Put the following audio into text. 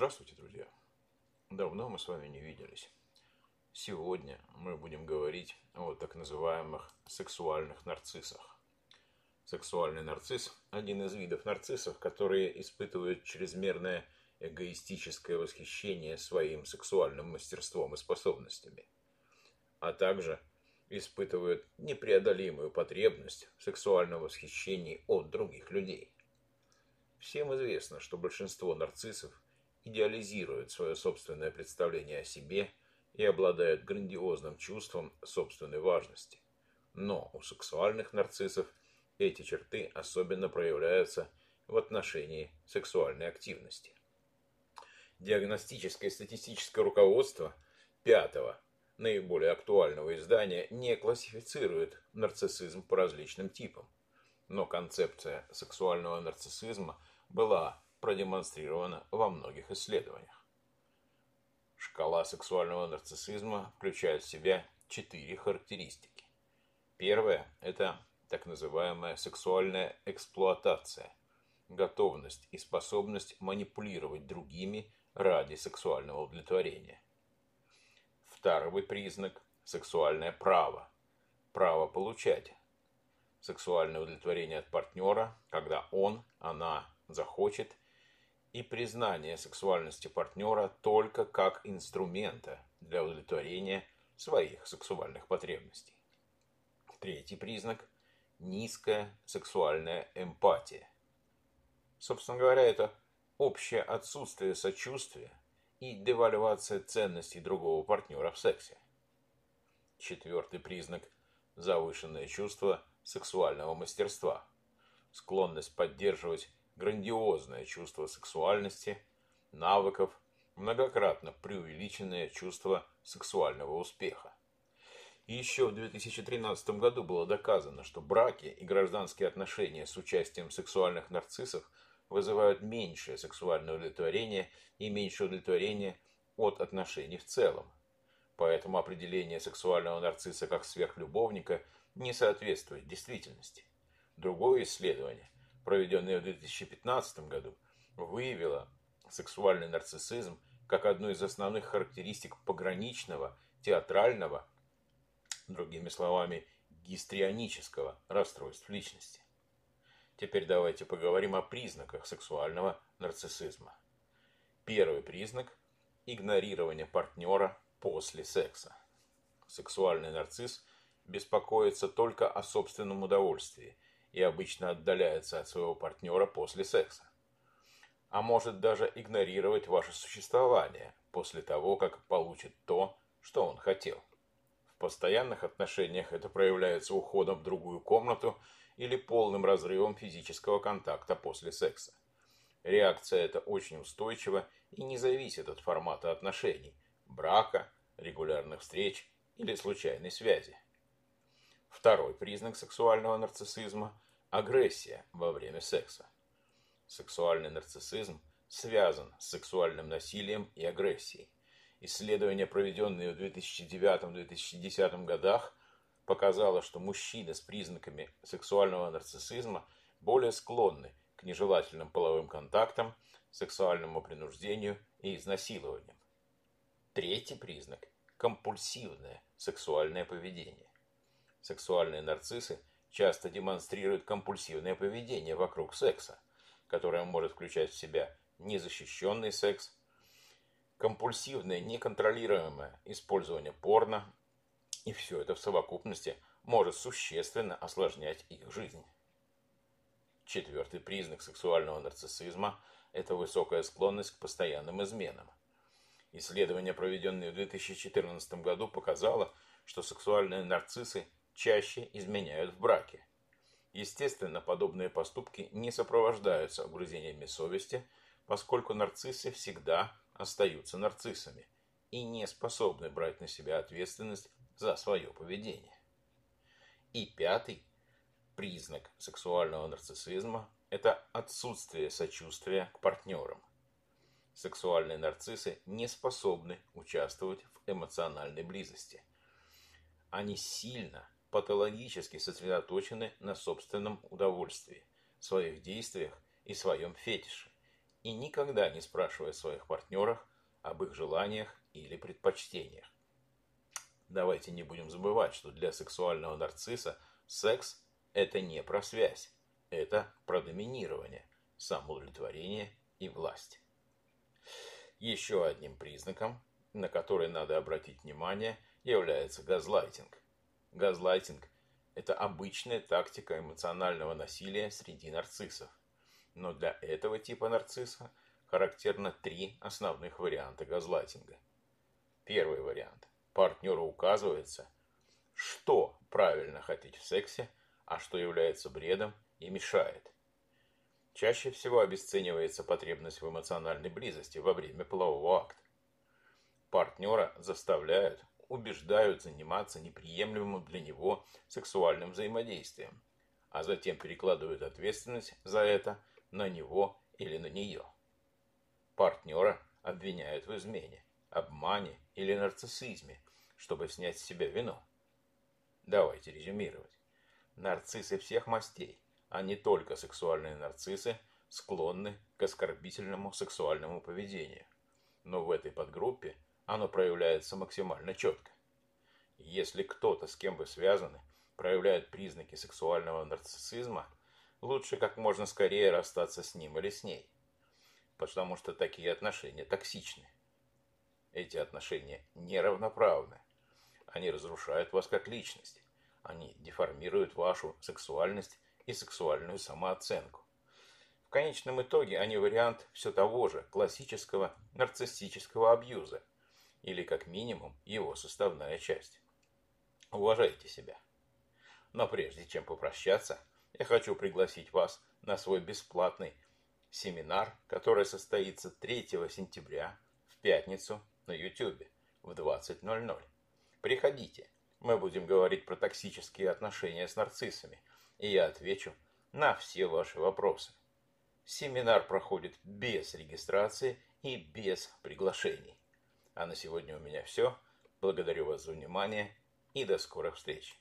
Здравствуйте, друзья! Давно мы с вами не виделись. Сегодня мы будем говорить о так называемых сексуальных нарциссах. Сексуальный нарцисс – один из видов нарциссов, которые испытывают чрезмерное эгоистическое восхищение своим сексуальным мастерством и способностями, а также испытывают непреодолимую потребность в сексуальном восхищении от других людей. Всем известно, что большинство нарциссов идеализируют свое собственное представление о себе и обладают грандиозным чувством собственной важности. Но у сексуальных нарциссов эти черты особенно проявляются в отношении сексуальной активности. Диагностическое статистическое руководство пятого, наиболее актуального издания не классифицирует нарциссизм по различным типам. Но концепция сексуального нарциссизма была продемонстрирована во многих исследованиях. Шкала сексуального нарциссизма включает в себя четыре характеристики. Первая – это так называемая сексуальная эксплуатация, готовность и способность манипулировать другими ради сексуального удовлетворения. Второй признак – сексуальное право, право получать сексуальное удовлетворение от партнера, когда он, она захочет, и признание сексуальности партнера только как инструмента для удовлетворения своих сексуальных потребностей. Третий признак низкая сексуальная эмпатия. Собственно говоря, это общее отсутствие сочувствия и девальвация ценностей другого партнера в сексе. Четвертый признак – завышенное чувство сексуального мастерства, склонность поддерживать грандиозное чувство сексуальности, навыков, многократно преувеличенное чувство сексуального успеха. И еще в 2013 году было доказано, что браки и гражданские отношения с участием сексуальных нарциссов вызывают меньшее сексуальное удовлетворение и меньшее удовлетворение от отношений в целом. Поэтому определение сексуального нарцисса как сверхлюбовника не соответствует действительности. Другое исследование, проведенное в 2015 году, выявило сексуальный нарциссизм как одну из основных характеристик пограничного, театрального другими словами, гистрионического расстройства личности. Теперь давайте поговорим о признаках сексуального нарциссизма. Первый признак – игнорирование партнера после секса. Сексуальный нарцисс беспокоится только о собственном удовольствии и обычно отдаляется от своего партнера после секса. А может даже игнорировать ваше существование после того, как получит то, что он хотел постоянных отношениях это проявляется уходом в другую комнату или полным разрывом физического контакта после секса. Реакция эта очень устойчива и не зависит от формата отношений, брака, регулярных встреч или случайной связи. Второй признак сексуального нарциссизма – агрессия во время секса. Сексуальный нарциссизм связан с сексуальным насилием и агрессией. Исследования, проведенные в 2009-2010 годах, показало, что мужчины с признаками сексуального нарциссизма более склонны к нежелательным половым контактам, сексуальному принуждению и изнасилованиям. Третий признак – компульсивное сексуальное поведение. Сексуальные нарциссы часто демонстрируют компульсивное поведение вокруг секса, которое может включать в себя незащищенный секс, компульсивное, неконтролируемое использование порно, и все это в совокупности может существенно осложнять их жизнь. Четвертый признак сексуального нарциссизма – это высокая склонность к постоянным изменам. Исследование, проведенное в 2014 году, показало, что сексуальные нарциссы чаще изменяют в браке. Естественно, подобные поступки не сопровождаются угрызениями совести, поскольку нарциссы всегда остаются нарциссами и не способны брать на себя ответственность за свое поведение. И пятый признак сексуального нарциссизма – это отсутствие сочувствия к партнерам. Сексуальные нарциссы не способны участвовать в эмоциональной близости. Они сильно, патологически сосредоточены на собственном удовольствии, своих действиях и своем фетише и никогда не спрашивая своих партнеров об их желаниях или предпочтениях. Давайте не будем забывать, что для сексуального нарцисса секс – это не про связь, это про доминирование, самоудовлетворение и власть. Еще одним признаком, на который надо обратить внимание, является газлайтинг. Газлайтинг – это обычная тактика эмоционального насилия среди нарциссов. Но для этого типа нарцисса характерно три основных варианта газлайтинга. Первый вариант. Партнеру указывается, что правильно хотеть в сексе, а что является бредом и мешает. Чаще всего обесценивается потребность в эмоциональной близости во время полового акта. Партнера заставляют, убеждают заниматься неприемлемым для него сексуальным взаимодействием, а затем перекладывают ответственность за это на него или на нее. Партнера обвиняют в измене, обмане или нарциссизме, чтобы снять с себя вину. Давайте резюмировать. Нарциссы всех мастей, а не только сексуальные нарциссы, склонны к оскорбительному сексуальному поведению. Но в этой подгруппе оно проявляется максимально четко. Если кто-то, с кем вы связаны, проявляет признаки сексуального нарциссизма – лучше как можно скорее расстаться с ним или с ней. Потому что такие отношения токсичны. Эти отношения неравноправны. Они разрушают вас как личность. Они деформируют вашу сексуальность и сексуальную самооценку. В конечном итоге они вариант все того же классического нарциссического абьюза, или как минимум его составная часть. Уважайте себя. Но прежде чем попрощаться, я хочу пригласить вас на свой бесплатный семинар, который состоится 3 сентября в пятницу на YouTube в 20.00. Приходите, мы будем говорить про токсические отношения с нарциссами, и я отвечу на все ваши вопросы. Семинар проходит без регистрации и без приглашений. А на сегодня у меня все. Благодарю вас за внимание и до скорых встреч.